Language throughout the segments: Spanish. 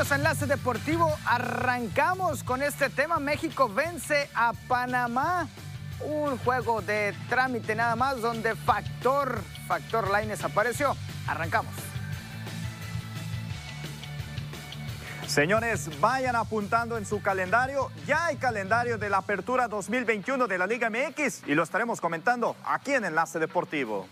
Enlace Deportivo. Arrancamos con este tema. México vence a Panamá. Un juego de trámite nada más donde Factor, Factor Lines apareció. Arrancamos. Señores, vayan apuntando en su calendario. Ya hay calendario de la apertura 2021 de la Liga MX y lo estaremos comentando aquí en Enlace Deportivo.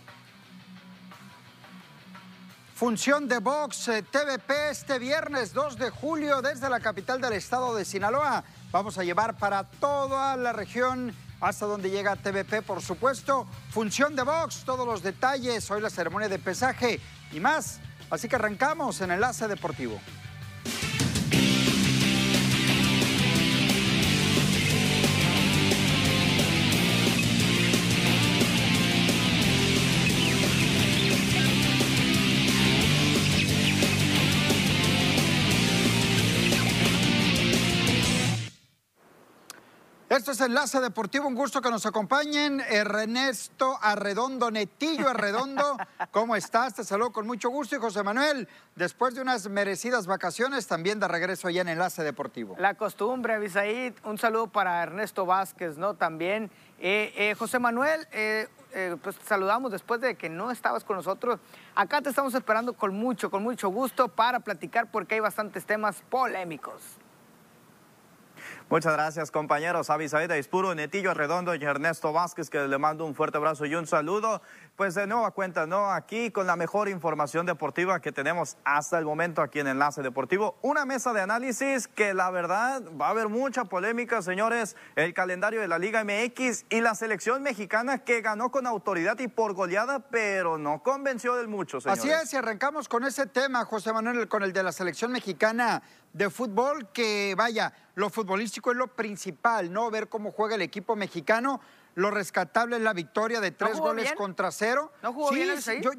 Función de box eh, TVP este viernes 2 de julio desde la capital del estado de Sinaloa. Vamos a llevar para toda la región hasta donde llega TVP, por supuesto. Función de box, todos los detalles, hoy la ceremonia de pesaje y más. Así que arrancamos en Enlace Deportivo. Esto es Enlace Deportivo, un gusto que nos acompañen. Ernesto Arredondo, Netillo Arredondo, ¿cómo estás? Te saludo con mucho gusto. Y José Manuel, después de unas merecidas vacaciones, también de regreso allá en Enlace Deportivo. La costumbre, Abisaid, un saludo para Ernesto Vázquez, ¿no? También. Eh, eh, José Manuel, eh, pues te saludamos después de que no estabas con nosotros. Acá te estamos esperando con mucho, con mucho gusto para platicar porque hay bastantes temas polémicos. Muchas gracias, compañeros. Avisaida Ispuro, Netillo Redondo y Ernesto Vázquez, que le mando un fuerte abrazo y un saludo. Pues de nueva cuenta, ¿no? Aquí con la mejor información deportiva que tenemos hasta el momento aquí en Enlace Deportivo. Una mesa de análisis que la verdad va a haber mucha polémica, señores. El calendario de la Liga MX y la selección mexicana que ganó con autoridad y por goleada, pero no convenció del mucho, señores. Así es, y arrancamos con ese tema, José Manuel, con el de la selección mexicana de fútbol, que vaya, lo futbolístico es lo principal, ¿no? Ver cómo juega el equipo mexicano lo rescatable es la victoria de tres goles contra cero. ¿No jugó bien el yo,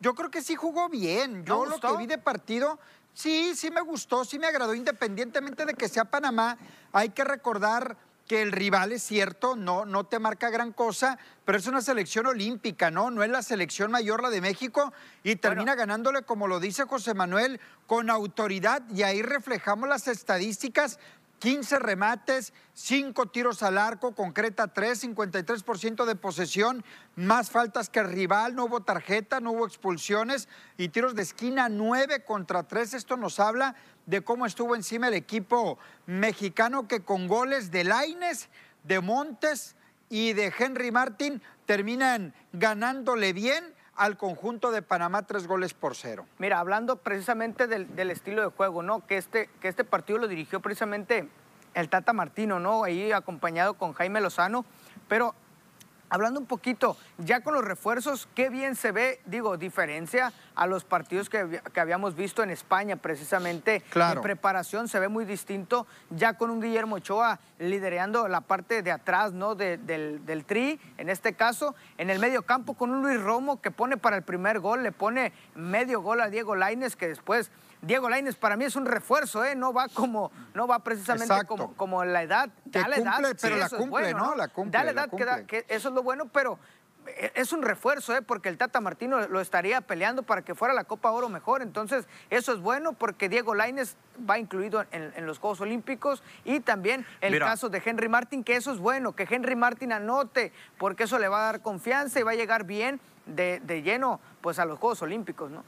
yo creo que sí jugó bien. Yo lo que vi de partido, sí, sí me gustó, sí me agradó, independientemente de que sea Panamá. Hay que recordar que el rival es cierto, no, no te marca gran cosa, pero es una selección olímpica, ¿no? No es la selección mayor la de México y termina ganándole, como lo dice José Manuel, con autoridad y ahí reflejamos las estadísticas 15 remates, 5 tiros al arco, concreta 3, 53% de posesión, más faltas que rival, no hubo tarjeta, no hubo expulsiones y tiros de esquina 9 contra 3. Esto nos habla de cómo estuvo encima el equipo mexicano que con goles de Laines, de Montes y de Henry Martin terminan ganándole bien al conjunto de Panamá tres goles por cero. Mira, hablando precisamente del, estilo de juego, ¿no? Que este, que este partido lo dirigió precisamente el Tata Martino, ¿no? Ahí acompañado con Jaime Lozano, pero Hablando un poquito, ya con los refuerzos, qué bien se ve, digo, diferencia a los partidos que, habíamos visto en España, precisamente. Claro. En preparación se ve muy distinto, ya con un Guillermo Ochoa liderando la parte de atrás, ¿no? del, del, tri, en este caso, en el medio campo con un Luis Romo que pone para el primer gol, le pone medio gol a Diego Laines, que después Diego Laines para mí es un refuerzo, ¿eh? No va como, no va precisamente como, como, la edad. Da la edad, pero la cumple, ¿no? La cumple. Da la edad, Que, eso es lo bueno, pero eh, es un refuerzo, ¿eh? porque el Tata Martino lo estaría peleando para que fuera la Copa Oro mejor. Entonces, eso es bueno porque Diego Laines va incluido en, los Juegos Olímpicos y también el caso de Henry Martin, que eso es bueno, que Henry Martin anote, porque eso le va a dar confianza y va a llegar bien de, de lleno pues, a los Juegos Olímpicos, ¿no?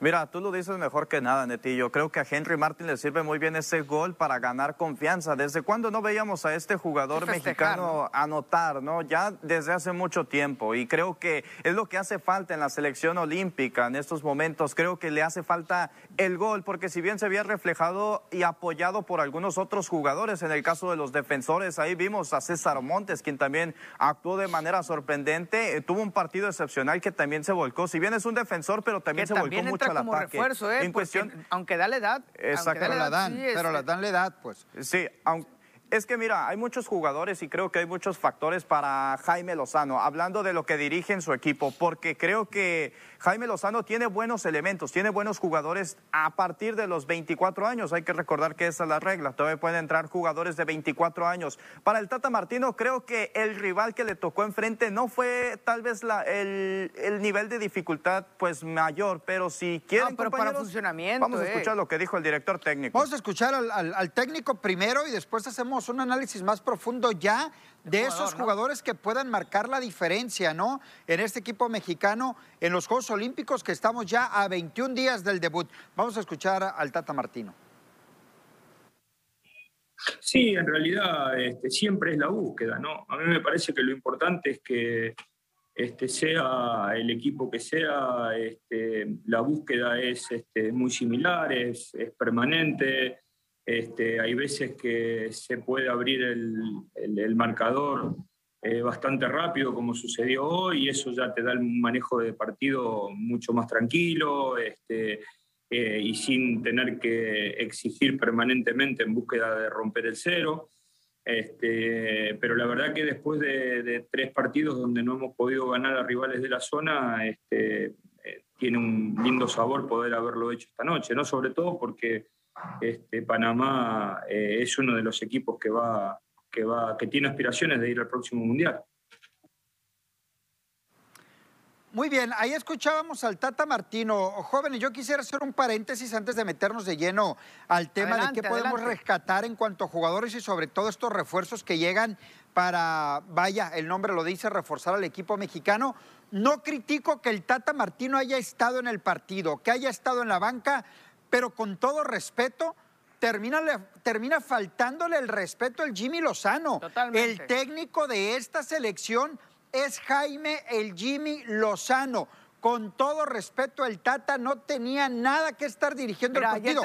Mira, tú lo dices mejor que nada, Netillo. Creo que a Henry Martin le sirve muy bien ese gol para ganar confianza. ¿Desde cuándo no veíamos a este jugador mexicano anotar, no? Ya desde hace mucho tiempo. Y creo que es lo que hace falta en la selección olímpica en estos momentos. Creo que le hace falta el gol, porque si bien se había reflejado y apoyado por algunos otros jugadores, en el caso de los defensores, ahí vimos a César Montes, quien también actuó de manera sorprendente. Eh, tuvo un partido excepcional que también se volcó. Si bien es un defensor, pero también se volcó mucho como refuerzo, ¿eh? En cuestión, aunque da la edad. Exacto. Pero, la dan, pero la dan la edad, pues. Sí, aunque Es que mira, hay muchos jugadores y creo que hay muchos factores para Jaime Lozano, hablando de lo que dirige en su equipo, porque creo que Jaime Lozano tiene buenos elementos, tiene buenos jugadores a partir de los 24 años. Hay que recordar que esa es la regla, todavía pueden entrar jugadores de 24 años. Para el Tata Martino, creo que el rival que le tocó enfrente no fue tal vez la, el, nivel de dificultad pues mayor, pero si quieren, pero para funcionamiento, vamos a escuchar lo que dijo el director técnico. Vamos a escuchar al técnico primero y después hacemos un análisis más profundo ya de esos jugadores que puedan marcar la diferencia, ¿no? En este equipo mexicano, en los Juegos Olímpicos, que estamos ya a 21 días del debut. Vamos a escuchar al Tata Martino. Sí, en realidad este, siempre es la búsqueda, ¿no? A mí me parece que lo importante es que este, sea el equipo que sea, este, la búsqueda es este, muy similar, es, es permanente. Este, hay veces que se puede abrir el, marcador eh, bastante rápido, como sucedió hoy, y eso ya te da un manejo de partido mucho más tranquilo este, eh, y sin tener que exigir permanentemente en búsqueda de romper el cero. Este, pero la verdad que después de, tres partidos donde no hemos podido ganar a rivales de la zona, este, eh, tiene un lindo sabor poder haberlo hecho esta noche, ¿no? Sobre todo porque este, Panamá eh, es uno de los equipos que va, que va, que tiene aspiraciones de ir al próximo mundial. Muy bien, ahí escuchábamos al Tata Martino. Jóvenes, yo quisiera hacer un paréntesis antes de meternos de lleno al tema de qué podemos rescatar en cuanto a jugadores y sobre todo estos refuerzos que llegan para, vaya, el nombre lo dice, reforzar al equipo mexicano. No critico que el Tata Martino haya estado en el partido, que haya estado en la banca, pero con todo respeto, termina, termina faltándole el respeto al Jimmy Lozano. El técnico de esta selección es Jaime el Jimmy Lozano. Con todo respeto, el Tata no tenía nada que estar dirigiendo el partido.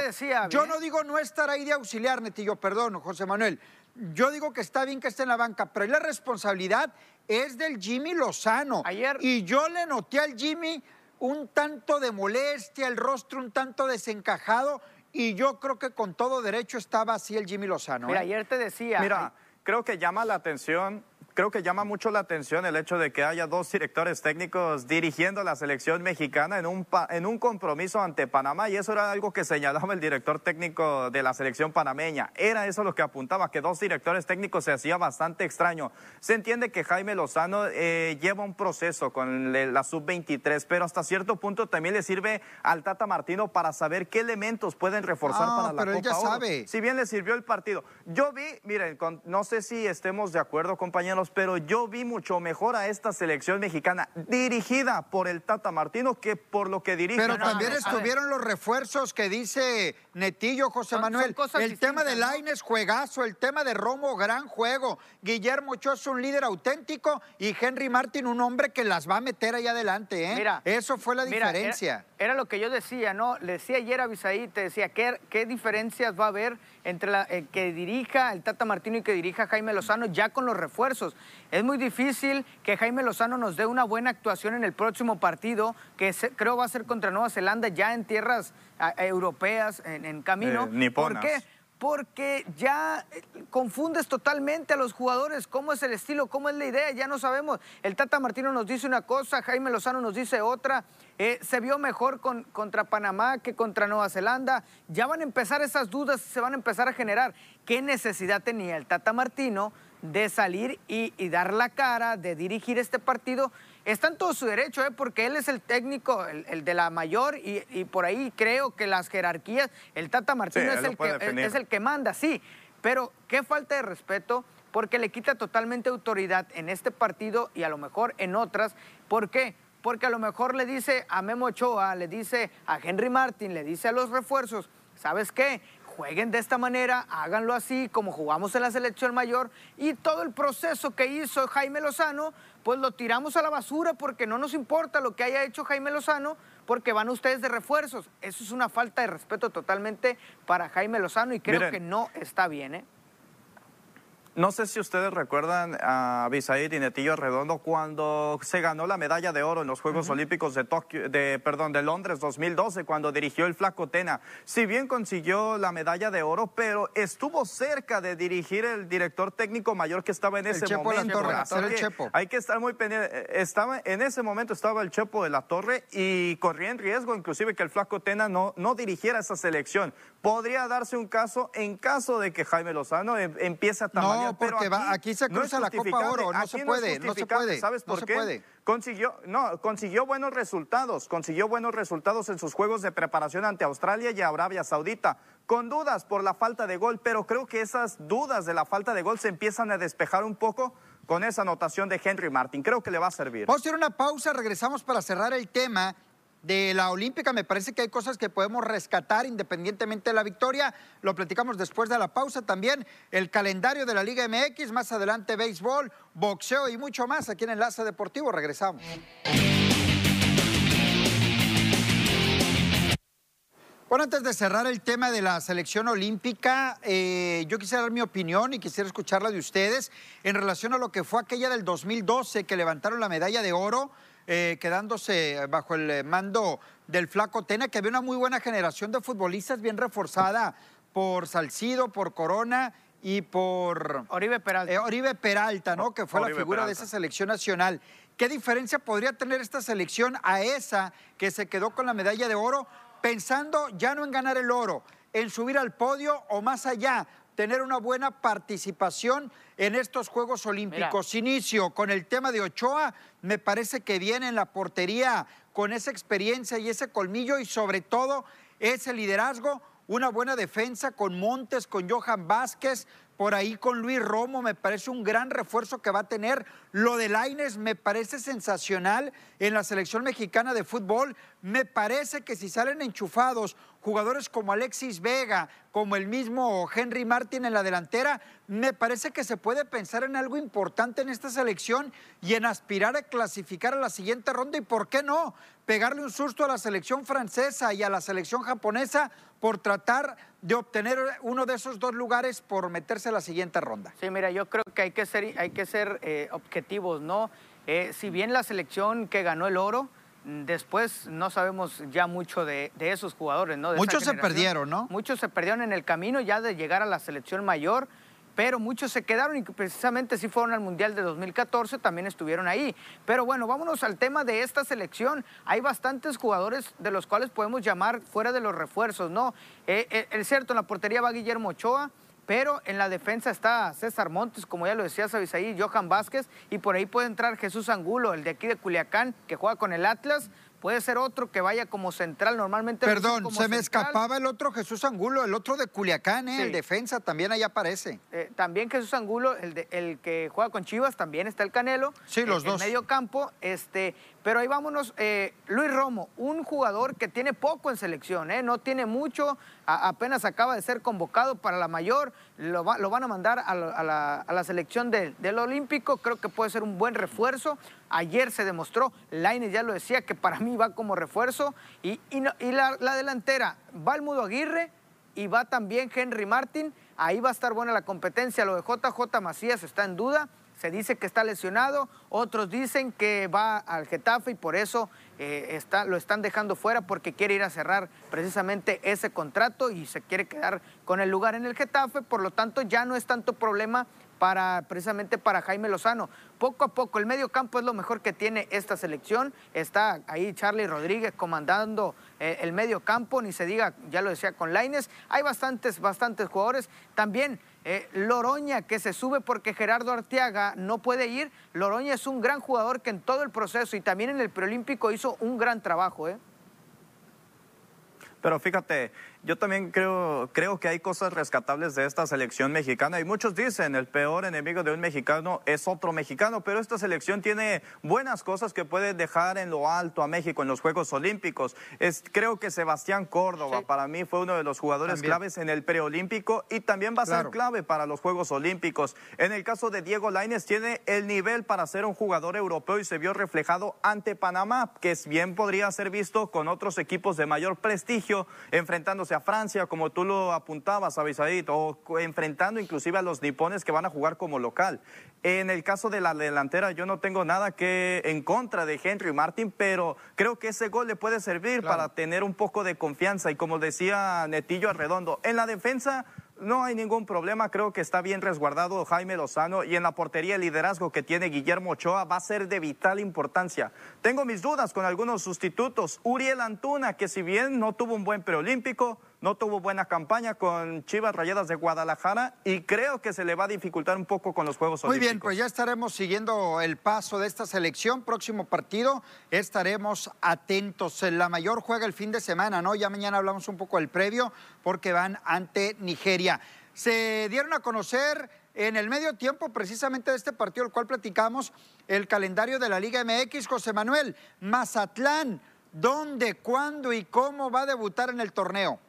Yo no digo no estar ahí de auxiliar, Netillo, perdón, José Manuel. Yo digo que está bien que esté en la banca, pero la responsabilidad es del Jimmy Lozano. Ayer... Y yo le noté al Jimmy un tanto de molestia, el rostro un tanto desencajado, y yo creo que con todo derecho estaba así el Jimmy Lozano. Mira, ¿eh? ayer te decía. Mira, creo que llama la atención creo que llama mucho la atención el hecho de que haya dos directores técnicos dirigiendo la selección mexicana en un, en un compromiso ante Panamá y eso era algo que señalaba el director técnico de la selección panameña. Era eso lo que apuntaba, que dos directores técnicos se hacía bastante extraño. Se entiende que Jaime Lozano eh, lleva un proceso con la sub-23, pero hasta cierto punto también le sirve al Tata Martino para saber qué elementos pueden reforzar ah, para la pero Copa ya sabe. Si bien le sirvió el partido. Yo vi, miren, no sé si estemos de acuerdo, compañeros, pero yo vi mucho mejor a esta selección mexicana dirigida por el Tata Martino que por lo que dirige. Pero también estuvieron los refuerzos que dice Netillo, José Manuel. el tema de Laines, juegazo. El tema de Romo, gran juego. Guillermo Ochoa es un líder auténtico y Henry Martin, un hombre que las va a meter ahí adelante. ¿eh? Mira, Eso fue la diferencia. Era, lo que yo decía, ¿no? Le decía ayer a Bisaí, te decía, ¿qué, qué diferencias va a haber entre la, el que dirija el Tata Martino y que dirija Jaime Lozano ya con los refuerzos? Es muy difícil que Jaime Lozano nos dé una buena actuación en el próximo partido, que creo va a ser contra Nueva Zelanda ya en tierras europeas, en, camino. Eh, ¿Por qué? Porque ya eh, confundes totalmente a los jugadores, cómo es el estilo, cómo es la idea, ya no sabemos. El Tata Martino nos dice una cosa, Jaime Lozano nos dice otra. Eh, se vio mejor con, contra Panamá que contra Nueva Zelanda. Ya van a empezar esas dudas, se van a empezar a generar. ¿Qué necesidad tenía el Tata Martino de salir y, dar la cara, de dirigir este partido. Está en todo su derecho, ¿eh? porque él es el técnico, el, de la mayor, y, por ahí creo que las jerarquías, el Tata Martino es, el que, es el que manda, sí, pero qué falta de respeto, porque le quita totalmente autoridad en este partido y a lo mejor en otras. ¿Por qué? Porque a lo mejor le dice a Memo Ochoa, le dice a Henry Martin, le dice a los refuerzos, ¿sabes qué? jueguen de esta manera, háganlo así como jugamos en la selección mayor y todo el proceso que hizo Jaime Lozano, pues lo tiramos a la basura porque no nos importa lo que haya hecho Jaime Lozano porque van ustedes de refuerzos. Eso es una falta de respeto totalmente para Jaime Lozano y creo que no está bien. ¿eh? No sé si ustedes recuerdan a Bisaid y Netillo Redondo cuando se ganó la medalla de oro en los Juegos Olímpicos de Tokio, de, perdón, de Londres 2012, cuando dirigió el Flaco Tena. Si bien consiguió la medalla de oro, pero estuvo cerca de dirigir el director técnico mayor que estaba en ese momento. el Chepo. Hay que estar muy pendiente. Estaba, en ese momento estaba el Chepo de la Torre y corría en riesgo inclusive que el Flaco Tena no, no dirigiera esa selección. Podría darse un caso en caso de que Jaime Lozano em, empiece a tambalear no, porque aquí, se cruza la Copa Oro, no se puede, no, se puede. ¿Sabes por qué? Consiguió, no, consiguió buenos resultados, consiguió buenos resultados en sus juegos de preparación ante Australia y Arabia Saudita, con dudas por la falta de gol, pero creo que esas dudas de la falta de gol se empiezan a despejar un poco con esa anotación de Henry Martin. Creo que le va a servir. Vamos a hacer una pausa, regresamos para cerrar el tema de la Olímpica. Me parece que hay cosas que podemos rescatar independientemente de la victoria. Lo platicamos después de la pausa también. El calendario de la Liga MX, más adelante béisbol, boxeo y mucho más aquí en Enlace Deportivo. Regresamos. Bueno, antes de cerrar el tema de la selección olímpica, eh, yo quisiera dar mi opinión y quisiera escucharla de ustedes en relación a lo que fue aquella del 2012 que levantaron la medalla de oro eh, quedándose bajo el eh, mando del Flaco Tena, que había una muy buena generación de futbolistas bien reforzada por Salcido, por Corona y por Oribe Peralta. Eh, Oribe Peralta, ¿no? Que fue la figura de esa selección nacional. ¿Qué diferencia podría tener esta selección a esa que se quedó con la medalla de oro, pensando ya no en ganar el oro, en subir al podio o más allá, tener una buena participación en estos Juegos Olímpicos. Inicio con el tema de Ochoa, me parece que viene en la portería con esa experiencia y ese colmillo y sobre todo ese liderazgo, una buena defensa con Montes, con Johan Vázquez, por ahí con Luis Romo, me parece un gran refuerzo que va a tener. Lo de Laines me parece sensacional en la selección mexicana de fútbol. Me parece que si salen enchufados jugadores como Alexis Vega, como el mismo Henry Martin en la delantera, me parece que se puede pensar en algo importante en esta selección y en aspirar a clasificar a la siguiente ronda y, ¿por qué no? Pegarle un susto a la selección francesa y a la selección japonesa por tratar de obtener uno de esos dos lugares por meterse a la siguiente ronda. Sí, mira, yo creo que hay que ser, hay que ser eh, objetivos, ¿no? Eh, si bien la selección que ganó el oro, Después no sabemos ya mucho de, esos jugadores, ¿no? muchos se perdieron, ¿no? Muchos se perdieron en el camino ya de llegar a la selección mayor, pero muchos se quedaron y precisamente si fueron al Mundial de 2014, también estuvieron ahí. Pero bueno, vámonos al tema de esta selección. Hay bastantes jugadores de los cuales podemos llamar fuera de los refuerzos, ¿no? Eh, eh, es cierto, en la portería va Guillermo Ochoa, pero en la defensa está César Montes, como ya lo decía Sabisaí, Johan Vázquez, y por ahí puede entrar Jesús Angulo, el de aquí de Culiacán, que juega con el Atlas, Puede ser otro que vaya como central, normalmente. Perdón, se me escapaba el otro Jesús Angulo, el otro de Culiacán, ¿eh? el defensa, también ahí aparece. Eh, también Jesús Angulo, el, de, el que juega con Chivas, también está el Canelo. Sí, los dos. En medio campo, este, pero ahí vámonos, eh, Luis Romo, un jugador que tiene poco en selección, ¿eh? no tiene mucho, apenas acaba de ser convocado para la mayor, lo, van a mandar a, la, selección del Olímpico, creo que puede ser un buen refuerzo. Ayer se demostró, Laine ya lo decía, que para mí va como refuerzo, y, la, la delantera, va el Mudo Aguirre y va también Henry Martin, ahí va a estar buena la competencia, lo de JJ Macías está en duda. Se dice que está lesionado, otros dicen que va al Getafe y por eso eh, está, lo están dejando fuera porque quiere ir a cerrar precisamente ese contrato y se quiere quedar con el lugar en el Getafe, por lo tanto ya no es tanto problema para precisamente para Jaime Lozano. Poco a poco, el medio campo es lo mejor que tiene esta selección. Está ahí Charlie Rodríguez comandando eh, el medio campo, ni se diga, ya lo decía con Laines. Hay bastantes, bastantes jugadores. También eh, Loroña que se sube porque Gerardo Arteaga no puede ir. Loroña es un gran jugador que en todo el proceso y también en el preolímpico hizo un gran trabajo. ¿eh? Pero fíjate, yo también creo, creo que hay cosas rescatables de esta selección mexicana y muchos dicen el peor enemigo de un mexicano es otro mexicano, pero esta selección tiene buenas cosas que puede dejar en lo alto a México en los Juegos Olímpicos. Es, creo que Sebastián Córdoba para mí fue uno de los jugadores claves en el preolímpico y también va a ser clave para los Juegos Olímpicos. En el caso de Diego Lainez tiene el nivel para ser un jugador europeo y se vio reflejado ante Panamá, que bien podría ser visto con otros equipos de mayor prestigio enfrentándose enfrentándose a Francia, como tú lo apuntabas, Avisadito, o enfrentando inclusive a los nipones que van a jugar como local. En el caso de la delantera, yo no tengo nada que en contra de Henry Martin, pero creo que ese gol le puede servir para tener un poco de confianza. Y como decía Netillo Arredondo, en la defensa no hay ningún problema, creo que está bien resguardado Jaime Lozano y en la portería el liderazgo que tiene Guillermo Ochoa va a ser de vital importancia. Tengo mis dudas con algunos sustitutos. Uriel Antuna, que si bien no tuvo un buen preolímpico, no tuvo buena campaña con Chivas Rayadas de Guadalajara y creo que se le va a dificultar un poco con los Juegos Olímpicos. Muy bien, pues ya estaremos siguiendo el paso de esta selección. Próximo partido estaremos atentos. La mayor juega el fin de semana, ¿no? Ya mañana hablamos un poco del previo porque van ante Nigeria. Se dieron a conocer en el medio tiempo precisamente de este partido, el cual platicamos, el calendario de la Liga MX. José Manuel, Mazatlán, ¿dónde, cuándo y cómo va a debutar en el torneo?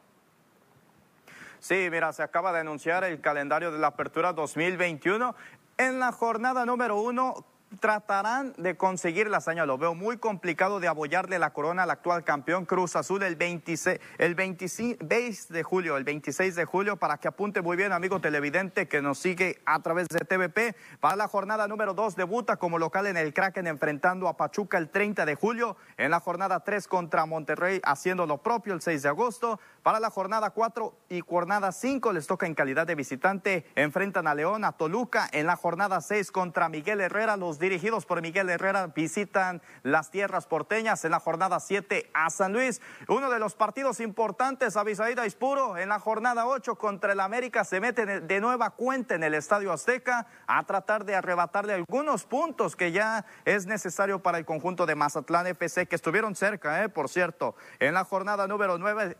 Sí, mira, se acaba de anunciar el calendario de la apertura 2021. En la jornada número uno, tratarán de conseguir la hazaña. Lo veo muy complicado de abollarle la corona al actual campeón Cruz Azul el 26, el 26 de julio, el 26 de julio, para que apunte muy bien, amigo televidente, que nos sigue a través de TVP. Para la jornada número 2, debuta como local en el Kraken, enfrentando a Pachuca el 30 de julio. En la jornada 3 contra Monterrey, haciendo lo propio el 6 de agosto. Para la jornada 4 y jornada 5 les toca en calidad de visitante. Enfrentan a León, a Toluca. En la jornada 6 contra Miguel Herrera, los dirigidos por Miguel Herrera visitan las tierras porteñas. En la jornada 7 a San Luis. Uno de los partidos importantes, Avisaída Ispuro. En la jornada 8 contra el América se mete de nueva cuenta en el Estadio Azteca a tratar de arrebatarle algunos puntos que ya es necesario para el conjunto de Mazatlán FC, que estuvieron cerca, eh, por cierto. En la jornada número 9,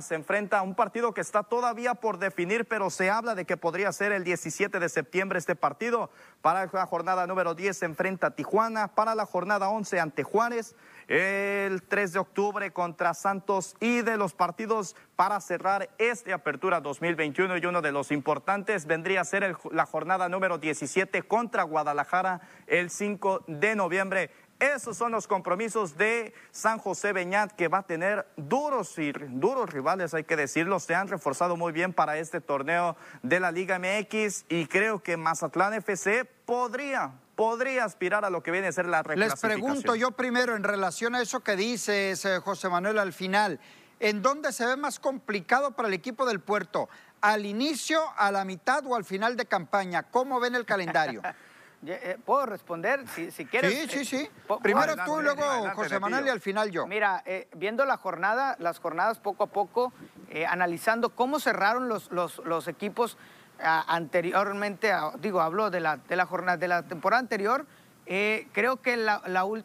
Se enfrenta a un partido que está todavía por definir, pero se habla de que podría ser el 17 de septiembre este partido. Para la jornada número 10 se enfrenta a Tijuana, para la jornada 11 ante Juárez, el 3 de octubre contra Santos y de los partidos para cerrar esta apertura 2021 y uno de los importantes vendría a ser la jornada número 17 contra Guadalajara el 5 de noviembre. Esos son los compromisos de San José Beñat que va a tener duros y duros rivales, hay que decirlo. Se han reforzado muy bien para este torneo de la Liga MX y creo que Mazatlán FC podría, podría aspirar a lo que viene a ser la reclasificación. Les pregunto yo primero en relación a eso que dices, eh, José Manuel, al final, ¿en dónde se ve más complicado para el equipo del puerto? ¿Al inicio, a la mitad o al final de campaña? ¿Cómo ven el calendario? Eh, ¿Puedo responder? Si, si quieres. Sí, sí, sí. Primero tú, luego José Manuel y al final yo. Mira, eh, viendo la jornada, las jornadas poco a poco, eh, analizando cómo cerraron los, los, equipos anteriormente, digo, hablo de la, de la jornada, de la temporada anterior, creo que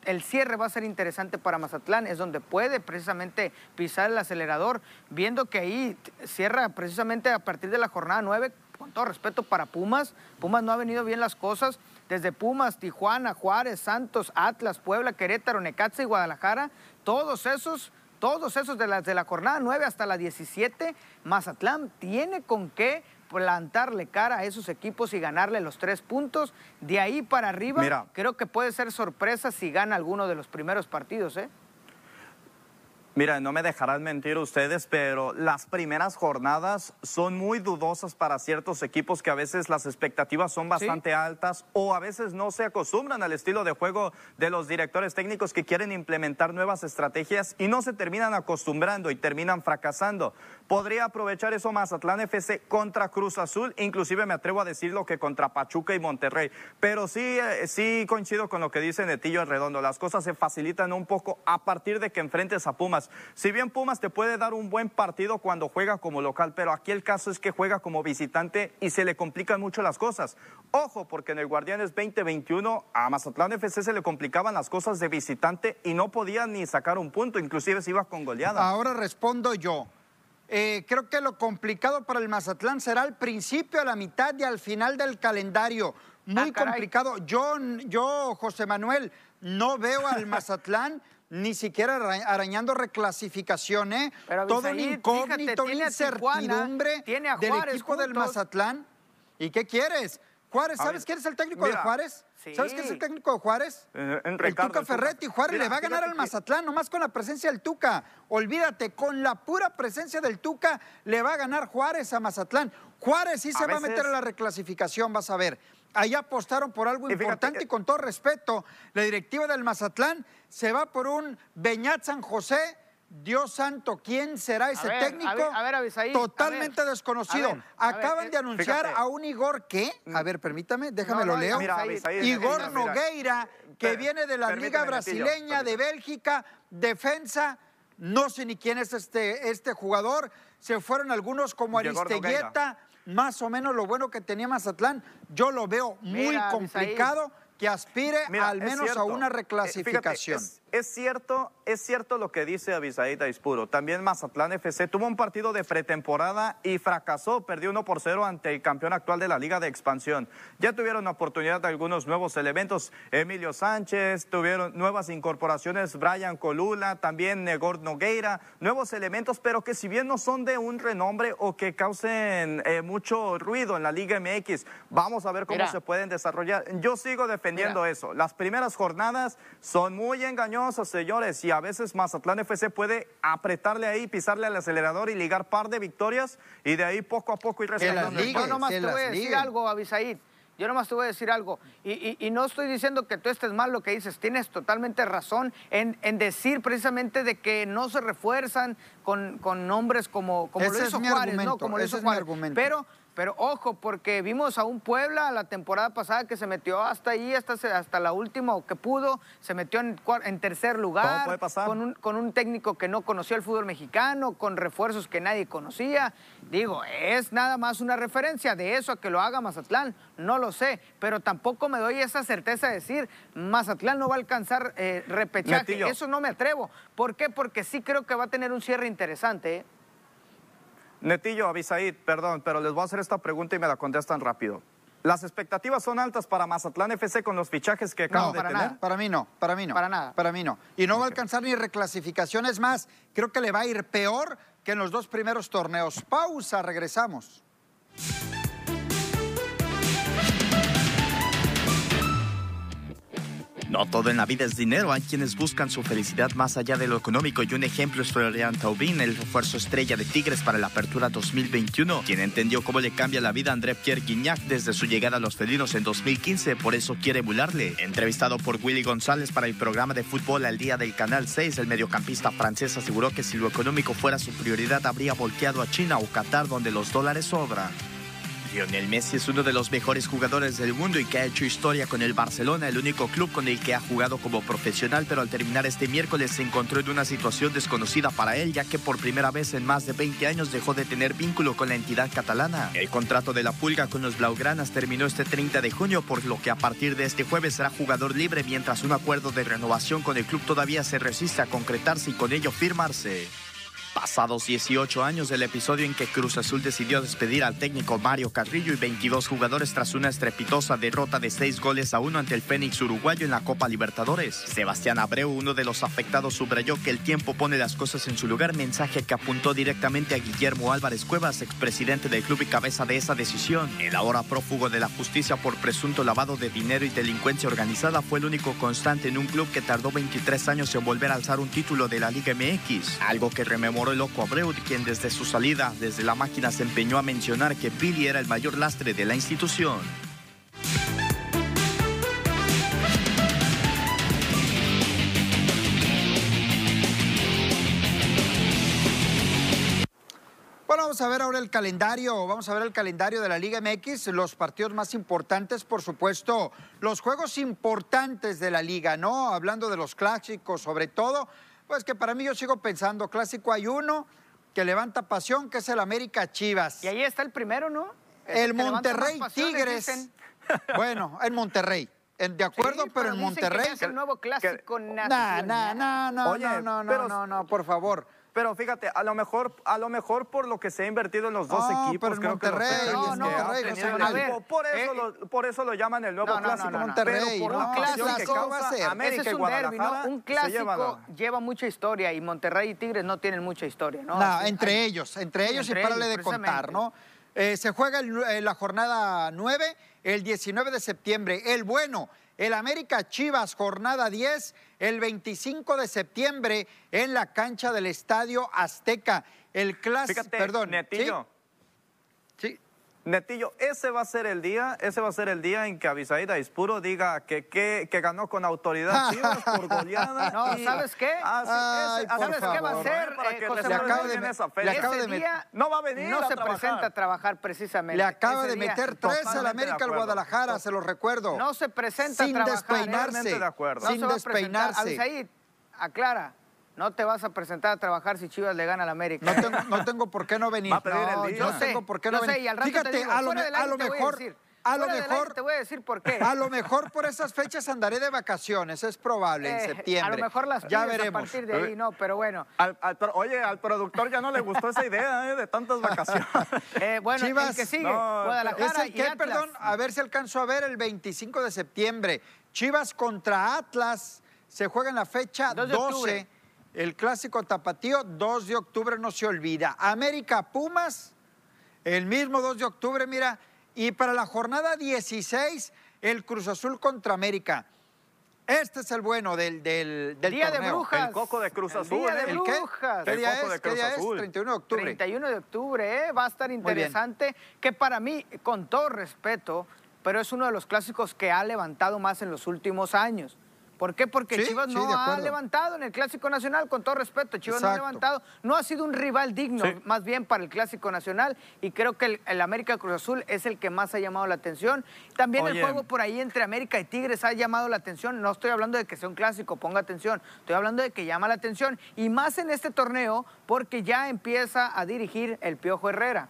el cierre va a ser interesante para Mazatlán, es donde puede precisamente pisar el acelerador, viendo que ahí cierra precisamente a partir de la jornada 9, con todo respeto para Pumas, Pumas no ha venido bien las cosas, desde Pumas, Tijuana, Juárez, Santos, Atlas, Puebla, Querétaro, Necaxa y Guadalajara, todos esos, todos esos de, las de la jornada 9 hasta la 17, Mazatlán tiene con qué plantarle cara a esos equipos y ganarle los tres puntos. De ahí para arriba, creo que puede ser sorpresa si gana alguno de los primeros partidos, ¿eh? Mira, no me dejarán mentir ustedes, pero las primeras jornadas son muy dudosas para ciertos equipos que a veces las expectativas son bastante altas o a veces no se acostumbran al estilo de juego de los directores técnicos que quieren implementar nuevas estrategias y no se terminan acostumbrando y terminan fracasando. Podría aprovechar eso Mazatlán FC contra Cruz Azul, inclusive me atrevo a decirlo que contra Pachuca y Monterrey. Pero sí, eh, sí coincido con lo que dice Netillo Redondo, las cosas se facilitan un poco a partir de que enfrentes a Pumas. Si bien Pumas te puede dar un buen partido cuando juega como local, pero aquí el caso es que juega como visitante y se le complican mucho las cosas. Ojo, porque en el Guardianes 2021 a Mazatlán FC se le complicaban las cosas de visitante y no podía ni sacar un punto, inclusive se iba con goleada. Ahora respondo yo. Eh, creo que lo complicado para el Mazatlán será al principio, a la mitad y al final del calendario. Muy ah, complicado. Yo, yo, José Manuel, no veo al Mazatlán ni siquiera arañando reclasificaciones, ¿eh? todo un incógnito, una incertidumbre del equipo del Mazatlán. ¿Y qué quieres? Juárez, ¿sabes quién es el técnico de Juárez? ¿Sabes quién es el técnico de Juárez? Eh, el Tuca Ferretti. Juárez le va a ganar al Mazatlán, nomás con la presencia del Tuca. Olvídate, con la pura presencia del Tuca le va a ganar Juárez a Mazatlán. Juárez sí se va a meter a la reclasificación, vas a ver. Ahí apostaron por algo importante y con todo respeto, la directiva del Mazatlán se va por un Beñat San José Dios santo, ¿quién será ese técnico? A ver, a ver, Totalmente desconocido. Acaban de anunciar a un Igor ¿qué? A ver, permítame, déjame lo leo. Igor Nogueira, que viene de la Liga Brasileña de Bélgica, defensa. No sé ni quién es este, este jugador. Se fueron algunos como Aristeguieta, más o menos lo bueno que tenía Mazatlán. Yo lo veo muy complicado que aspire al menos a una eh, reclasificación. es, cierto, es cierto lo que dice Abisaid Aispuro. También Mazatlán FC tuvo un partido de pretemporada y fracasó, perdió 1 por 0 ante el campeón actual de la Liga de Expansión. Ya tuvieron oportunidad de algunos nuevos elementos. Emilio Sánchez, tuvieron nuevas incorporaciones, Brian Colula, también Negor Nogueira, nuevos elementos, pero que si bien no son de un renombre o que causen eh, mucho ruido en la Liga MX, vamos a ver cómo se pueden desarrollar. Yo sigo defendiendo defendiendo eso. Las primeras jornadas son muy engañosas, señores, y a veces Mazatlán FC puede apretarle ahí, pisarle al acelerador y ligar par de victorias y de ahí poco a poco ir rescatando. Yo nomás te voy a decir algo, Abisaid. Yo nomás te voy a decir algo. Y, no estoy diciendo que tú estés mal lo que dices. Tienes totalmente razón en, decir precisamente de que no se refuerzan con, con nombres como, como lo hizo Juárez, ¿no? Como lo hizo Juárez. Pero pero ojo, porque vimos a un Puebla la temporada pasada que se metió hasta ahí, hasta, hasta la última que pudo, se metió en, en tercer lugar. puede pasar? Con un, con un técnico que no conocía el fútbol mexicano, con refuerzos que nadie conocía. Digo, es nada más una referencia de eso a que lo haga Mazatlán, no lo sé, pero tampoco me doy esa certeza de decir Mazatlán no va a alcanzar eh, repechaje. Eso no me atrevo. ¿Por qué? Porque sí creo que va a tener un cierre interesante. ¿eh? Netillo, Abisaid, perdón, pero les voy a hacer esta pregunta y me la contestan rápido. ¿Las expectativas son altas para Mazatlán FC con los fichajes que acaban de tener? para mí no, para mí no. Para nada. Para mí no. Y no va a alcanzar ni reclasificaciones más. Creo que le va a ir peor que en los dos primeros torneos. Pausa, regresamos. No todo en la vida es dinero, hay quienes buscan su felicidad más allá de lo económico y un ejemplo es Florian Taubin, el refuerzo estrella de Tigres para la apertura 2021, quien entendió cómo le cambia la vida a André Pierre Guignac desde su llegada a los felinos en 2015, por eso quiere emularle. Entrevistado por Willy González para el programa de fútbol al día del Canal 6, el mediocampista francés aseguró que si lo económico fuera su prioridad habría volteado a China o Qatar donde los dólares sobran. Lionel Messi es uno de los mejores jugadores del mundo y que ha hecho historia con el Barcelona, el único club con el que ha jugado como profesional, pero al terminar este miércoles se encontró en una situación desconocida para él, ya que por primera vez en más de 20 años dejó de tener vínculo con la entidad catalana. El contrato de la Pulga con los Blaugranas terminó este 30 de junio, por lo que a partir de este jueves será jugador libre, mientras un acuerdo de renovación con el club todavía se resiste a concretarse y con ello firmarse. Pasados 18 años del episodio en que Cruz Azul decidió despedir al técnico Mario Carrillo y 22 jugadores tras una estrepitosa derrota de 6 goles a 1 ante el Fénix uruguayo en la Copa Libertadores. Sebastián Abreu, uno de los afectados, subrayó que el tiempo pone las cosas en su lugar, mensaje que apuntó directamente a Guillermo Álvarez Cuevas, expresidente del club y cabeza de esa decisión. El ahora prófugo de la justicia por presunto lavado de dinero y delincuencia organizada fue el único constante en un club que tardó 23 años en volver a alzar un título de la Liga MX, algo que rememoró el loco Abreu, quien desde su salida desde la máquina se empeñó a mencionar que Billy era el mayor lastre de la institución. Bueno, vamos a ver ahora el calendario, vamos a ver el calendario de la Liga MX, los partidos más importantes, por supuesto, los juegos importantes de la liga, ¿no? Hablando de los clásicos sobre todo, pues que para mí yo sigo pensando, clásico hay uno que levanta pasión, que es el América Chivas. Y ahí está el primero, ¿no? El, Monterrey Tigres. Bueno, en Monterrey. de acuerdo, pero, en Monterrey. es el nuevo clásico nacional. No, no, no, no, no, no, no, no, por favor. Pero fíjate, a lo mejor, a lo mejor por lo que se ha invertido en los dos equipos, pero Monterrey, que no, no, Monterrey, por eso, lo, por eso lo llaman el nuevo clásico. Monterrey, pero por un clásico va a ser. América Ese es un derbi, ¿no? Un clásico lleva mucha historia y Monterrey y Tigres no tienen mucha historia, ¿no? No, entre ellos, entre ellos y párale de contar, ¿no? Eh, se juega en la jornada 9 el 19 de septiembre. El bueno, el América Chivas, jornada 10, el 25 de septiembre en la cancha del Estadio Azteca. El clásico, perdón. Netillo. ¿Sí? Netillo, ese va a ser el día, ese va a ser el día en que Avisaída Ispuro diga que, que, que ganó con autoridad Chivas por goleada. No, ¿sabes qué? Ah, sí, ¿Sabes qué va a? Para que eh, José le Manuel? de, esa le acaba de día no va a venir No a se trabajar. presenta a trabajar precisamente. Le acaba Ese de día meter tres al América al. Guadalajara, se los recuerdo. No se presenta Sin a trabajar. ¿eh? despeinarse. Totalmente de acuerdo. No Sin se va a presentar. despeinarse. Avisaí, aclara. No te vas a presentar a trabajar si Chivas le gana al América. No tengo, no tengo por qué no venir. Va a pedir el no, día. yo Yo sé, tengo por qué no yo sé, venir. y al rato Fíjate, te digo, a lo, fuera me- del a aire lo te voy a mejor, decir. a lo mejor, te voy a decir por qué. a lo mejor por esas fechas andaré de vacaciones, es probable, en Eh, septiembre. A lo mejor las ya veremos. a partir de ahí, no, pero bueno. Al- oye, al productor ya no le gustó esa idea ¿eh? de tantas vacaciones. Eh, bueno, Chivas, el que sigue, no, Guadalajara ¿Es el y Atlas. perdón? A ver si alcanzo a ver el 25 de septiembre. Chivas contra Atlas. Se juega en la fecha 2 de 12. El clásico tapatío, 2 de octubre no se olvida. América Pumas, el mismo 2 de octubre, mira. Y para la jornada 16, el Cruz Azul contra América. Este es el bueno del, del, del Día de brujas. El coco de Cruz El Azul, Día de ¿eh? ¿El qué? brujas. ¿Qué día es? de ¿Qué Cruz día es? Azul. 31 de octubre. 31 de octubre, ¿eh? va a estar interesante. Que para mí, con todo respeto, pero es uno de los clásicos que ha levantado más en los últimos años. ¿Por qué? Porque Sí, Chivas no ha levantado en el Clásico Nacional, con todo respeto. Chivas no ha levantado. No ha sido un rival digno, Sí. más bien para el Clásico Nacional. Y creo que el, el América Cruz Azul es el que más ha llamado la atención. También el juego por ahí entre América y Tigres ha llamado la atención. No estoy hablando de que sea un clásico, ponga atención. Estoy hablando de que llama la atención. Y más en este torneo, porque ya empieza a dirigir el Piojo Herrera.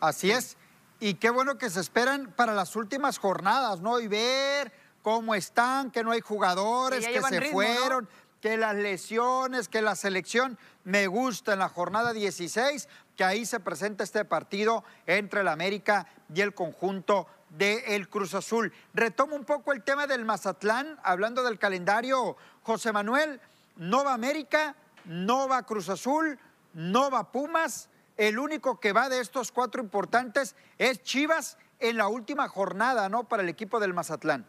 Así es. Y qué bueno que se esperan para las últimas jornadas, ¿no? Y ver cómo están, que no hay jugadores, Que se ritmo, ¿no? fueron, que las lesiones, que la selección. Me gusta en la jornada 16 que ahí se presenta este partido entre el América y el conjunto del Cruz Azul. Retomo un poco el tema del Mazatlán, hablando del calendario. José Manuel, no va América, no va Cruz Azul, no va Pumas. El único que va de estos cuatro importantes es Chivas en la última jornada, ¿no? Para el equipo del Mazatlán.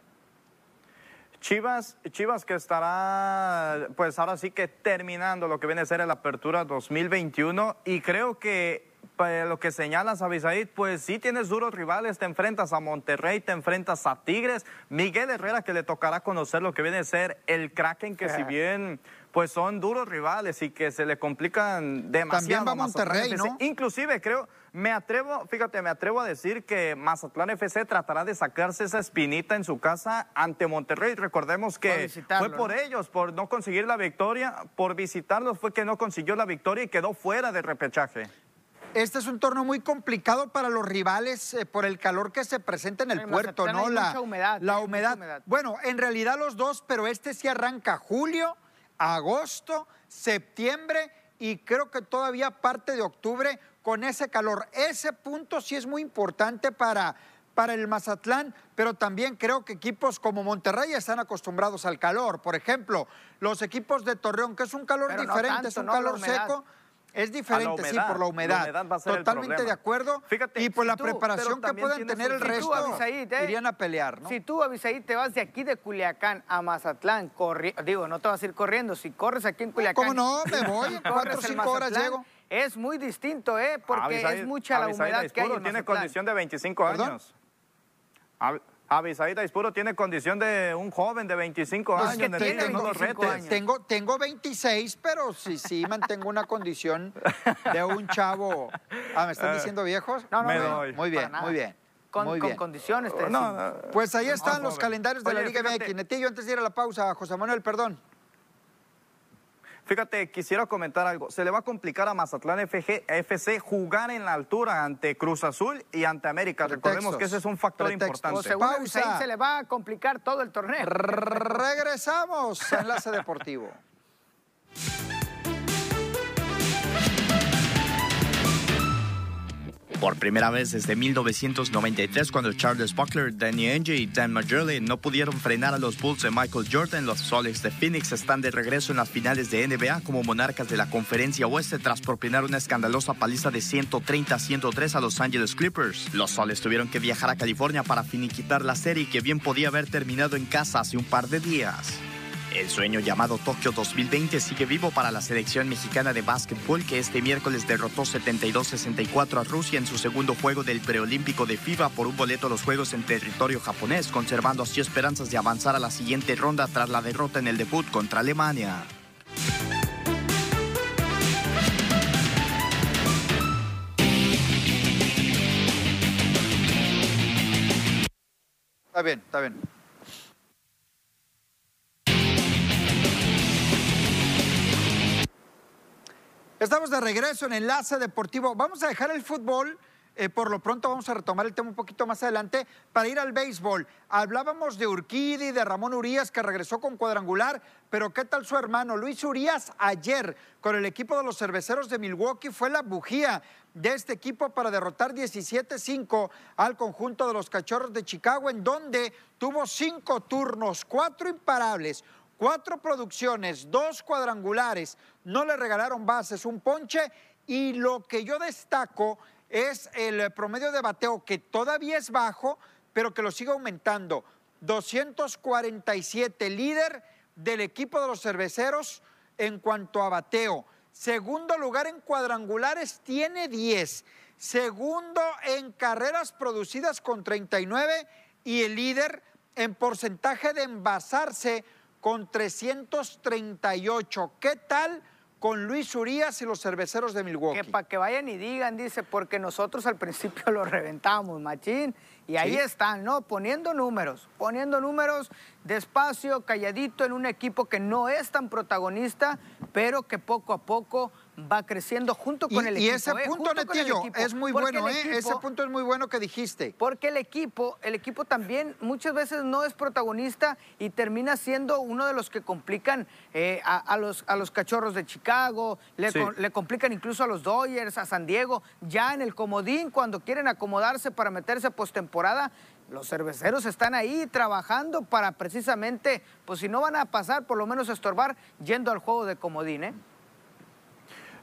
Chivas, Chivas que estará, pues ahora sí que terminando lo que viene a ser la apertura 2021 y creo que pues, lo que señalas, Abisaid, pues sí tienes duros rivales, te enfrentas a Monterrey, te enfrentas a Tigres, Miguel Herrera que le tocará conocer lo que viene a ser el Kraken, que si bien pues son duros rivales y que se le complican demasiado. También va Monterrey. ¿no? Inclusive creo, me atrevo, fíjate, me atrevo a decir que Mazatlán FC tratará de sacarse esa espinita en su casa ante Monterrey. Recordemos que fue por ¿no? ellos, por no conseguir la victoria, por visitarlos fue que no consiguió la victoria y quedó fuera de repechaje. Este es un torneo muy complicado para los rivales eh, por el calor que se presenta en el puerto, ¿no? hay la mucha humedad, La mucha humedad. humedad. Bueno, en realidad los dos, pero este sí arranca julio, agosto, septiembre y creo que todavía parte de octubre con ese calor. Ese punto sí es muy importante para, para el Mazatlán, pero también creo que equipos como Monterrey están acostumbrados al calor. Por ejemplo, los equipos de Torreón, que es un calor Pero no diferente, tanto, es un ¿no? La calor humedad. seco. Es diferente, sí, humedad, por la la humedad. humedad va a ser el Totalmente de acuerdo. Fíjate, y por si la tú- preparación que puedan tener el Si tú, resto, ¿eh? irían a pelear, ¿no? Si tú, Abisaí, te vas de aquí de Culiacán a Mazatlán, corri- digo, no te vas a ir corriendo, si corres aquí en Culiacán... ¿Cómo no? Me voy, en cuatro o cinco horas llego. Es muy distinto, ¿eh? Porque Abisaíd- es mucha la humedad que hay en tiene condición de 25 ¿Perdón? años. Ab- Aispuro tiene condición de un joven de 25 Pues años. que tiene no lo 25 retes. años. Tengo, tengo 26, pero sí, sí mantengo una condición de un chavo. Ah, ¿me están diciendo viejos? No, no, Me no, no, doy. Muy bien, muy bien. Con, muy con bien. condiciones, te No, no, Pues ahí están los joven. calendarios de la Oye, Liga fíjate. MX. Netillo, antes de ir a la pausa, José Manuel, perdón. Fíjate, quisiera comentar algo. Se le va a complicar a Mazatlán FG FC jugar en la altura ante Cruz Azul y ante América. Recordemos que ese es un factor Pretextos. O importante. Pausa. Abisaí se le va a complicar todo el torneo. Regresamos a Enlace Deportivo. Por primera vez desde 1993, cuando Charles Buckler, Danny Ainge y Dan Majerle no pudieron frenar a los Bulls de Michael Jordan, los Soles de Phoenix están de regreso en las finales de NBA como monarcas de la Conferencia Oeste tras propinar una escandalosa paliza de 130 a 103 a Los Angeles Clippers. Los Soles tuvieron que viajar a California para finiquitar la serie que bien podía haber terminado en casa hace un par de días. El sueño llamado Tokio 2020 sigue vivo para la selección mexicana de básquetbol que este miércoles derrotó 72-64 a Rusia en su segundo juego del preolímpico de FIBA por un boleto a los Juegos en territorio japonés, conservando así esperanzas de avanzar a la siguiente ronda tras la derrota en el debut contra Alemania. Está bien, está bien. Estamos de regreso en Enlace Deportivo. Vamos a dejar el fútbol. Eh, por lo pronto vamos a retomar el tema un poquito más adelante para ir al béisbol. Hablábamos de Urquidi, de Ramón Urias que regresó con cuadrangular, pero ¿qué tal su hermano Luis Urias ayer con el equipo de los cerveceros de Milwaukee? Fue la bujía de este equipo para derrotar 17-5 al conjunto de los Cachorros de Chicago, en donde tuvo cinco turnos, cuatro imparables, cuatro producciones, dos cuadrangulares, no le regalaron bases, un ponche y lo que yo destaco es el promedio de bateo que todavía es bajo, pero que lo sigue aumentando. 247, líder del equipo de los cerveceros en cuanto a bateo. Segundo lugar en cuadrangulares tiene 10. Segundo en carreras producidas con 39 y el líder en porcentaje de envasarse con 338. ¿Qué tal con Luis Urias y los cerveceros de Milwaukee? Que para que vayan y digan, dice, porque nosotros al principio lo reventamos, machín. Y ahí están, ¿no? Poniendo números, poniendo números despacio, calladito, en un equipo que no es tan protagonista, pero que poco a poco va creciendo junto con el equipo. Y ese ¿eh? punto, Netillo, es muy bueno, ¿eh? ese punto es muy bueno que dijiste. Porque el equipo, el equipo también muchas veces no es protagonista y termina siendo uno de los que complican eh, a, los, a los cachorros de Chicago, le, le complican incluso a los Dodgers, a San Diego, ya en el comodín cuando quieren acomodarse para meterse a postemporada los cerveceros están ahí trabajando para precisamente, pues si no van a pasar, por lo menos estorbar yendo al juego de comodín, ¿eh?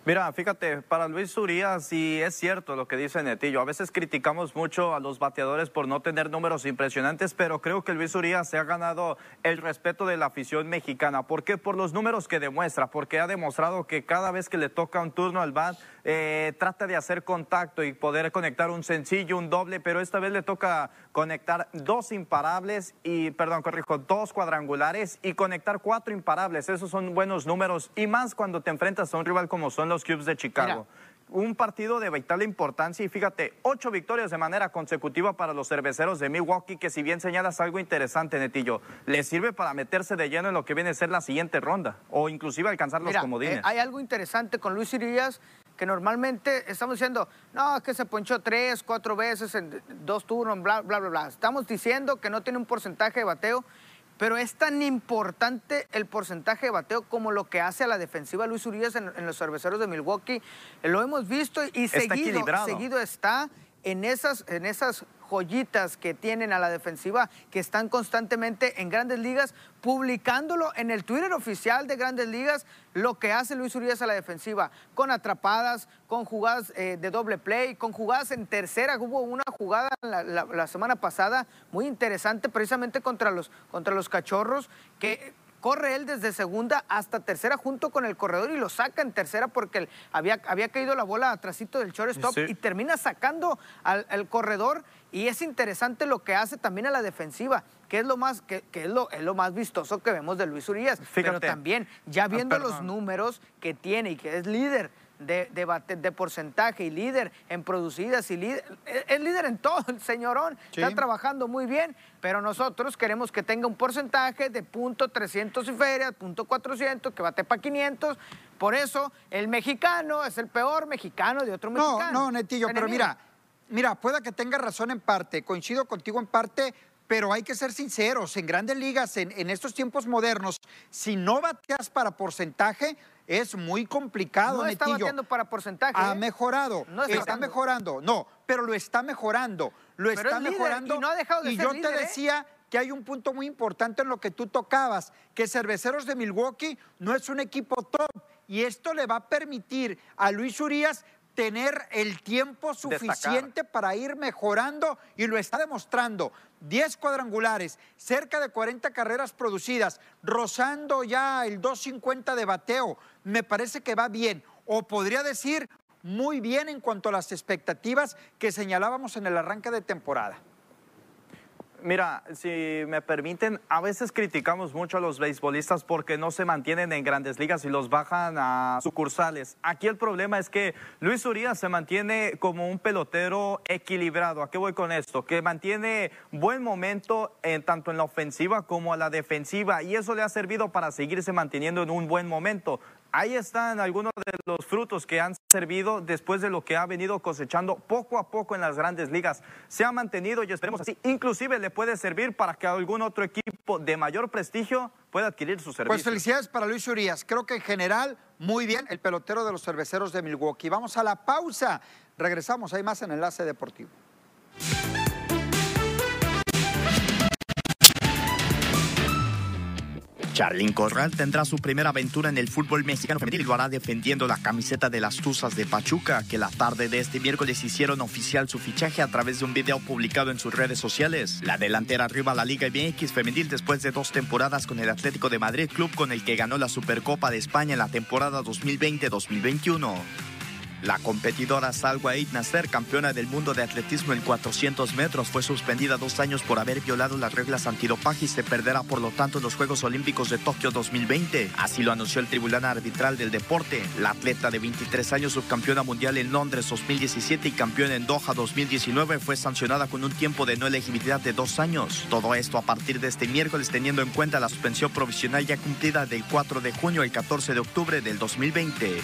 Mira, fíjate, para Luis Urias sí es cierto lo que dice Netillo. A veces criticamos mucho a los bateadores por no tener números impresionantes, pero creo que Luis Urias se ha ganado el respeto de la afición mexicana. ¿Por qué? Por los números que demuestra, porque ha demostrado que cada vez que le toca un turno al bat, eh, trata de hacer contacto y poder conectar un sencillo, un doble, pero esta vez le toca conectar dos imparables y, perdón, corrijo, dos cuadrangulares y conectar cuatro imparables. Esos son buenos números y más cuando te enfrentas a un rival como son los Cubes de Chicago. Un partido de vital importancia y fíjate, ocho victorias de manera consecutiva para los cerveceros de Milwaukee, que si bien señalas algo interesante, Netillo, les sirve para meterse de lleno en lo que viene a ser la siguiente ronda o inclusive alcanzar los comodines. Eh, hay algo interesante con Luis Urias que normalmente estamos diciendo, no, es que se ponchó tres, cuatro veces en dos turnos, bla, bla, bla, bla. Estamos diciendo que no tiene un porcentaje de bateo pero es tan importante el porcentaje de bateo como lo que hace a la defensiva Luis Urias en, los cerveceros de Milwaukee. Lo hemos visto y seguido, seguido está en esas, en esas joyitas que tienen a la defensiva, que están constantemente en grandes ligas, publicándolo en el Twitter oficial de grandes ligas, lo que hace Luis Urias a la defensiva, con atrapadas, con jugadas eh, de doble play, con jugadas en tercera. Hubo una jugada la, semana pasada muy interesante, precisamente contra los, contra los cachorros, que corre él desde segunda hasta tercera junto con el corredor y lo saca en tercera porque había, había caído la bola atrásito del shortstop y termina sacando al, corredor y es interesante lo que hace también a la defensiva, que es lo más, que, es, lo, es lo más vistoso que vemos de Luis Urias. Pero también, ya ah, viendo los números que tiene y que es líder de, de, porcentaje y líder en producidas y líder, es líder en todo, el señorón. Está trabajando muy bien, pero nosotros queremos que tenga un porcentaje de punto 300 y ferias, punto 400, que bate para 500. Por eso el mexicano es el peor mexicano de otro mexicano. No, no, Netillo, pero mira, mira, pueda que tenga razón en parte, coincido contigo en parte, pero hay que ser sinceros, en grandes ligas, en, estos tiempos modernos, si no bateas para porcentaje, es muy complicado. No está bateando para porcentaje. Ha ¿eh? mejorado, no está, mejorando, no, pero lo está mejorando, lo está mejorando. y no ha dejado de y yo te ¿eh? decía que hay un punto muy importante en lo que tú tocabas, que Cerveceros de Milwaukee no es un equipo top y esto le va a permitir a Luis Urias tener el tiempo suficiente para ir mejorando y lo está demostrando. 10 cuadrangulares, cerca de 40 carreras producidas, rozando ya el 250 de bateo. Me parece que va bien, o podría decir muy bien en cuanto a las expectativas que señalábamos en el arranque de temporada. Mira, si me permiten, a veces criticamos mucho a los beisbolistas porque no se mantienen en grandes ligas y los bajan a sucursales. Aquí el problema es que Luis Urias se mantiene como un pelotero equilibrado. ¿A qué voy con esto? Que mantiene buen momento en, tanto en la ofensiva como a la defensiva y eso le ha servido para seguirse manteniendo en un buen momento. Ahí están algunos de los frutos que han servido después de lo que ha venido cosechando poco a poco en las grandes ligas. Se ha mantenido y esperemos así. Inclusive le puede servir para que algún otro equipo de mayor prestigio pueda adquirir su servicio. Pues felicidades para Luis Urias. Creo que en general, muy bien, el pelotero de los cerveceros de Milwaukee. Vamos a la pausa. Regresamos, hay más en Enlace Deportivo. Charlín Corral tendrá su primera aventura en el fútbol mexicano femenil y lo hará defendiendo la camiseta de las Tuzas de Pachuca, que la tarde de este miércoles hicieron oficial su fichaje a través de un video publicado en sus redes sociales. La delantera arriba a la Liga MX femenil después de dos temporadas con el Atlético de Madrid, club con el que ganó la Supercopa de España en la temporada 2020-2021. La competidora Salwa Eid Nasser, campeona del mundo de atletismo en 400 metros, fue suspendida dos años por haber violado las reglas antidopaje y se perderá por lo tanto los Juegos Olímpicos de Tokio 2020. Así lo anunció el Tribunal Arbitral del Deporte. La atleta de 23 años, subcampeona mundial en Londres 2017 y campeona en Doha 2019, fue sancionada con un tiempo de no elegibilidad de dos años. Todo esto a partir de este miércoles, teniendo en cuenta la suspensión provisional ya cumplida del 4 de junio al 14 de octubre del 2020.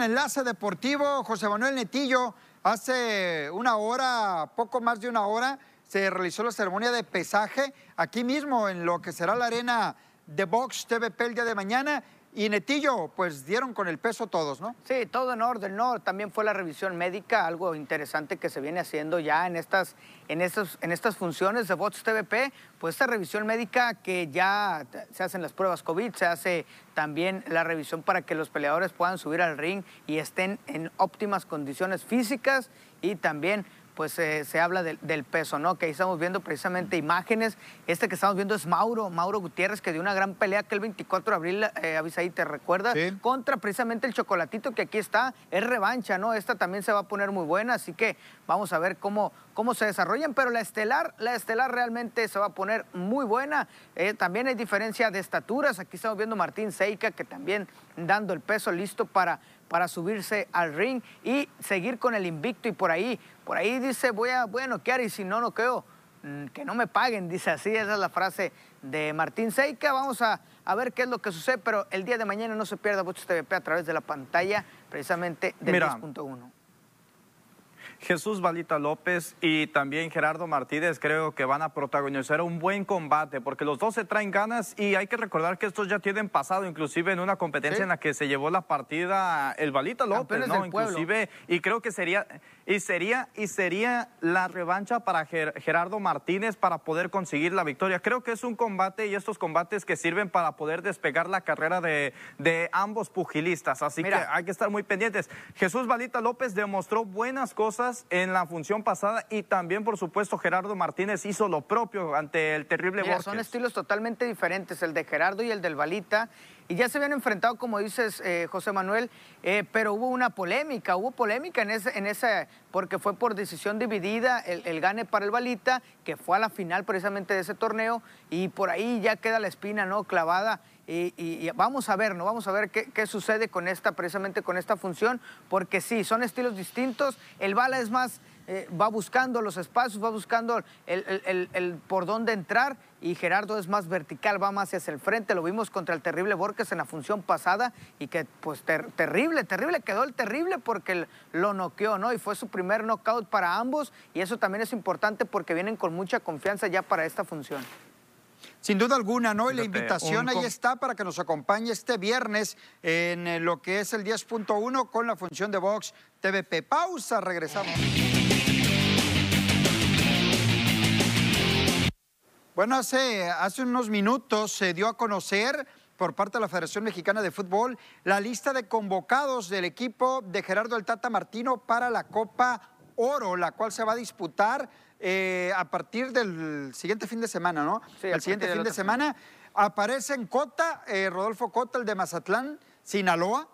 Enlace Deportivo, José Manuel Netillo. Hace una hora, poco más de una hora, se realizó la ceremonia de pesaje aquí mismo en lo que será la arena de Box TVP el día de mañana y Netillo, pues dieron con el peso todos, ¿no? Sí, todo en orden, ¿no? También fue la revisión médica, algo interesante que se viene haciendo ya en estas, en estos, en estas funciones de Bots TVP, pues esta revisión médica que ya se hacen las pruebas COVID, se hace también la revisión para que los peleadores puedan subir al ring y estén en óptimas condiciones físicas y también pues eh, se habla del peso, ¿no? Que ahí estamos viendo precisamente imágenes. Este que estamos viendo es Mauro, Mauro Gutiérrez, que dio una gran pelea que el 24 de abril, eh, ¿te recuerdas? Contra precisamente el Chocolatito, que aquí está, es revancha, ¿no? Esta también se va a poner muy buena, así que vamos a ver cómo, cómo se desarrollan, pero la estelar, la estelar realmente se va a poner muy buena. Eh, también hay diferencia de estaturas, aquí estamos viendo Martín Seika, que también dando el peso listo para para subirse al ring y seguir con el invicto y por ahí, por ahí dice voy a, voy a noquear y si no noqueo, mm, que no me paguen, dice así, esa es la frase de Martín Seika. Vamos a, a ver qué es lo que sucede, pero el día de mañana no se pierda Bochos TVP a través de la pantalla precisamente del 10.1. Jesús Balita López y también Gerardo Martínez creo que van a protagonizar un buen combate porque los dos se traen ganas y hay que recordar que estos ya tienen pasado inclusive en una competencia en la que se llevó la partida el Balita López, ¿no? Inclusive y creo que sería y sería y sería la revancha para Gerardo Martínez para poder conseguir la victoria. Creo que es un combate y estos combates que sirven para poder despegar la carrera de, de ambos pugilistas, así que hay que estar muy pendientes. Jesús Balita López demostró buenas cosas en la función pasada y también, por supuesto, Gerardo Martínez hizo lo propio ante el terrible Mira, Son estilos totalmente diferentes, el de Gerardo y el del Balita. Y ya se habían enfrentado, como dices, eh, José Manuel, eh, pero hubo una polémica, hubo polémica en ese, en ese, porque fue por decisión dividida el, gane para el Balita, que fue a la final precisamente de ese torneo, y por ahí ya queda la espina, ¿no? Clavada. Y, vamos a ver, ¿no? Vamos a ver qué, sucede con esta, precisamente con esta función, porque sí, son estilos distintos. El Bala es más, eh, va buscando los espacios, va buscando el, por dónde entrar y Gerardo es más vertical, va más hacia el frente. Lo vimos contra el terrible Borges en la función pasada y que pues terrible, terrible, quedó el terrible porque lo noqueó, ¿no? Y fue su primer knockout para ambos y eso también es importante porque vienen con mucha confianza ya para esta función. Sin duda alguna, ¿no? Y la invitación ahí está para que nos acompañe este viernes en eh, lo que es el 10.1 con la función de Vox TVP. Pausa, regresamos. Bueno, hace, hace unos minutos se dio a conocer por parte de la Federación Mexicana de Fútbol la lista de convocados del equipo de Gerardo el Tata Martino para la Copa Oro, la cual se va a disputar eh, a partir del siguiente fin de semana, ¿no? Sí, el siguiente fin de semana. Aparece en Cota, eh, Rodolfo Cota, el de Mazatlán, Sinaloa,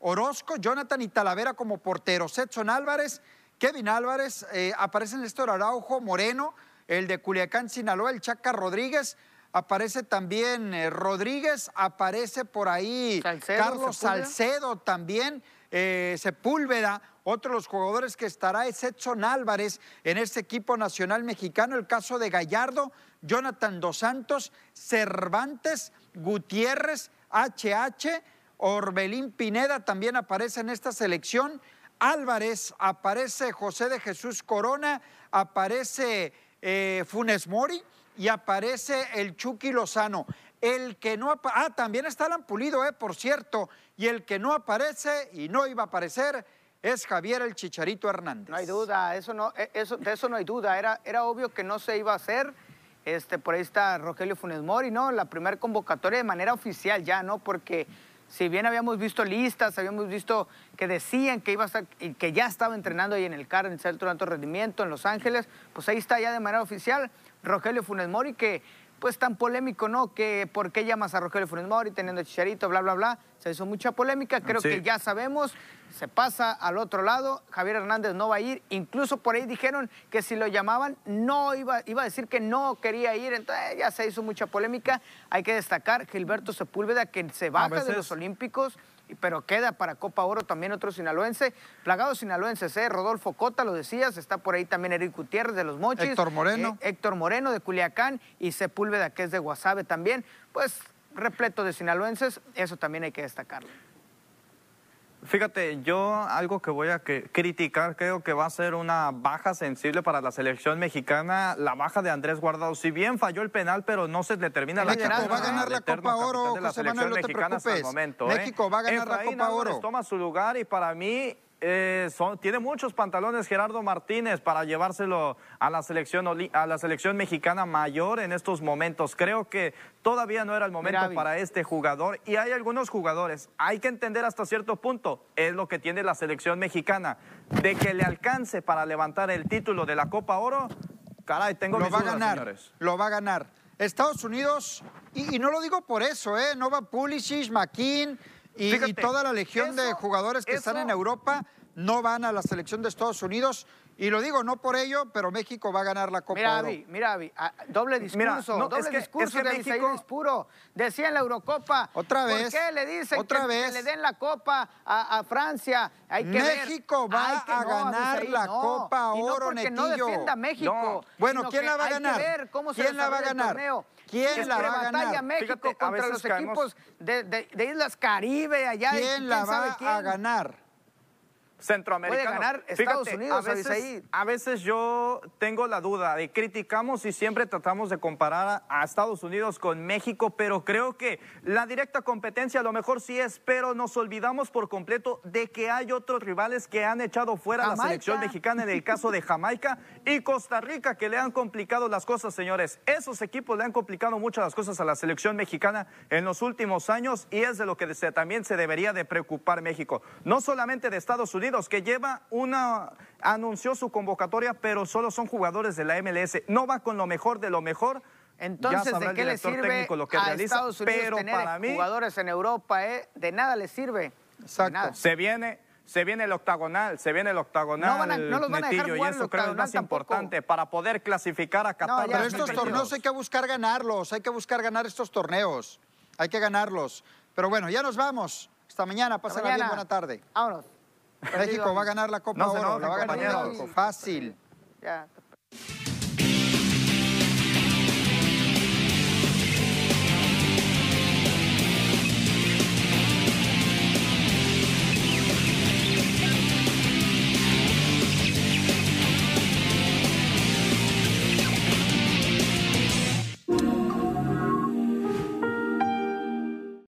Orozco, Jonathan y Talavera como porteros, Edson Álvarez, Kevin Álvarez, eh, aparece Néstor Araujo, Moreno, el de Culiacán, Sinaloa, el Chaca Rodríguez, aparece también eh, Rodríguez, aparece por ahí Carlos Salcedo también, eh, Sepúlveda, otro de los jugadores que estará es Edson Álvarez en este equipo nacional mexicano, el caso de Gallardo, Jonathan Dos Santos, Cervantes, Gutiérrez, HH, Orbelín Pineda también aparece en esta selección, Álvarez, aparece José de Jesús Corona, aparece eh, Funes Mori y aparece el Chucky Lozano. El que no ah, también está Alan Pulido, eh, por cierto, y el que no aparece y no iba a aparecer es Javier el Chicharito Hernández. No hay duda, eso no, eh, eso, de eso no hay duda. Era, era obvio que no se iba a hacer. Este, por ahí está Rogelio Funes Mori, ¿no? La primera convocatoria de manera oficial ya, ¿no? Porque si bien habíamos visto listas, habíamos visto que decían que iba a estar, que ya estaba entrenando ahí en el CAR, en el Centro de Alto Rendimiento, en Los Ángeles, pues ahí está ya de manera oficial Rogelio Funes Mori, que pues tan polémico, ¿no? Que por qué llamas a Rogelio Funes Mori teniendo Chicharito, bla, bla, bla. Se hizo mucha polémica, creo que ya sabemos, se pasa al otro lado, Javier Hernández no va a ir, incluso por ahí dijeron que si lo llamaban no iba, iba a decir que no quería ir, entonces ya se hizo mucha polémica. Hay que destacar Gilberto Sepúlveda que se baja de los Olímpicos, pero queda para Copa Oro también otro sinaloense, plagado sinaloenses, ¿eh? Rodolfo Cota, lo decías, está por ahí también Eric Gutiérrez de los Mochis. Héctor Moreno. Eh, Héctor Moreno de Culiacán y Sepúlveda que es de Guasave también, pues repleto de sinaloenses, eso también hay que destacarlo. Fíjate, yo algo que voy a criticar, creo que va a ser una baja sensible para la selección mexicana, la baja de Andrés Guardado. Si bien falló el penal, pero no se determina la México va a ganar la Copa Oro, de la selección mexicana hasta el momento. México va a ganar la Copa Oro. toma su lugar y para mí eh, tiene muchos pantalones Gerardo Martínez para llevárselo a la, selección, a la selección mexicana mayor en estos momentos. Creo que todavía no era el momento para este jugador y hay algunos jugadores, hay que entender hasta cierto punto, es lo que tiene la selección mexicana, de que le alcance para levantar el título de la Copa Oro, caray, tengo lo va a ganar, Lo va a ganar. Estados Unidos, y, no lo digo por eso, ¿eh? no va Pulisic, McKean y, toda la legión de jugadores que están en Europa no van a la selección de Estados Unidos. Y lo digo no por ello, pero México va a ganar la Copa mira, Oro. mira, Avi, ah, doble discurso, doble discurso de México... es puro. Decía en la Eurocopa. Otra vez. ¿Por qué le dicen que, le den la Copa a, Francia? Hay que México va a ganar la Copa Oro, y no no defienda México. Bueno, ¿quién la va a ganar? ¿Quién la va a ganar? ¿Quién la va a ganar? México contra los equipos de, Islas Caribe allá. ¿Quién la va a ganar? Centroamericano. Puede ganar Estados Unidos, a veces, a veces yo tengo la duda de criticamos y siempre tratamos de comparar a Estados Unidos con México, pero creo que la directa competencia a lo mejor sí es, pero nos olvidamos por completo de que hay otros rivales que han echado fuera a la selección mexicana en el caso de Jamaica y Costa Rica que le han complicado las cosas, señores. Esos equipos le han complicado mucho las cosas a la selección mexicana en los últimos años y es de lo que también se debería de preocupar México. No solamente de Estados Unidos, que lleva una, anunció su convocatoria, pero solo son jugadores de la MLS. No va con lo mejor de lo mejor. Entonces, ¿de qué le sirve lo que a Estados Unidos pero tener para mí, jugadores en Europa? Eh? De nada le sirve. Exacto. Se viene, se viene el octagonal, se viene el octagonal, no, los van a y eso creo es más importante para poder clasificar a Qatar. pero estos torneos hay que buscar ganarlos, hay que buscar ganar estos torneos, hay que ganarlos. Pero bueno, ya nos vamos. Hasta mañana, pasen bien, buena tarde. Vámonos. México va a ganar la Copa no, Oro, la va a ganar. Fácil. Ya.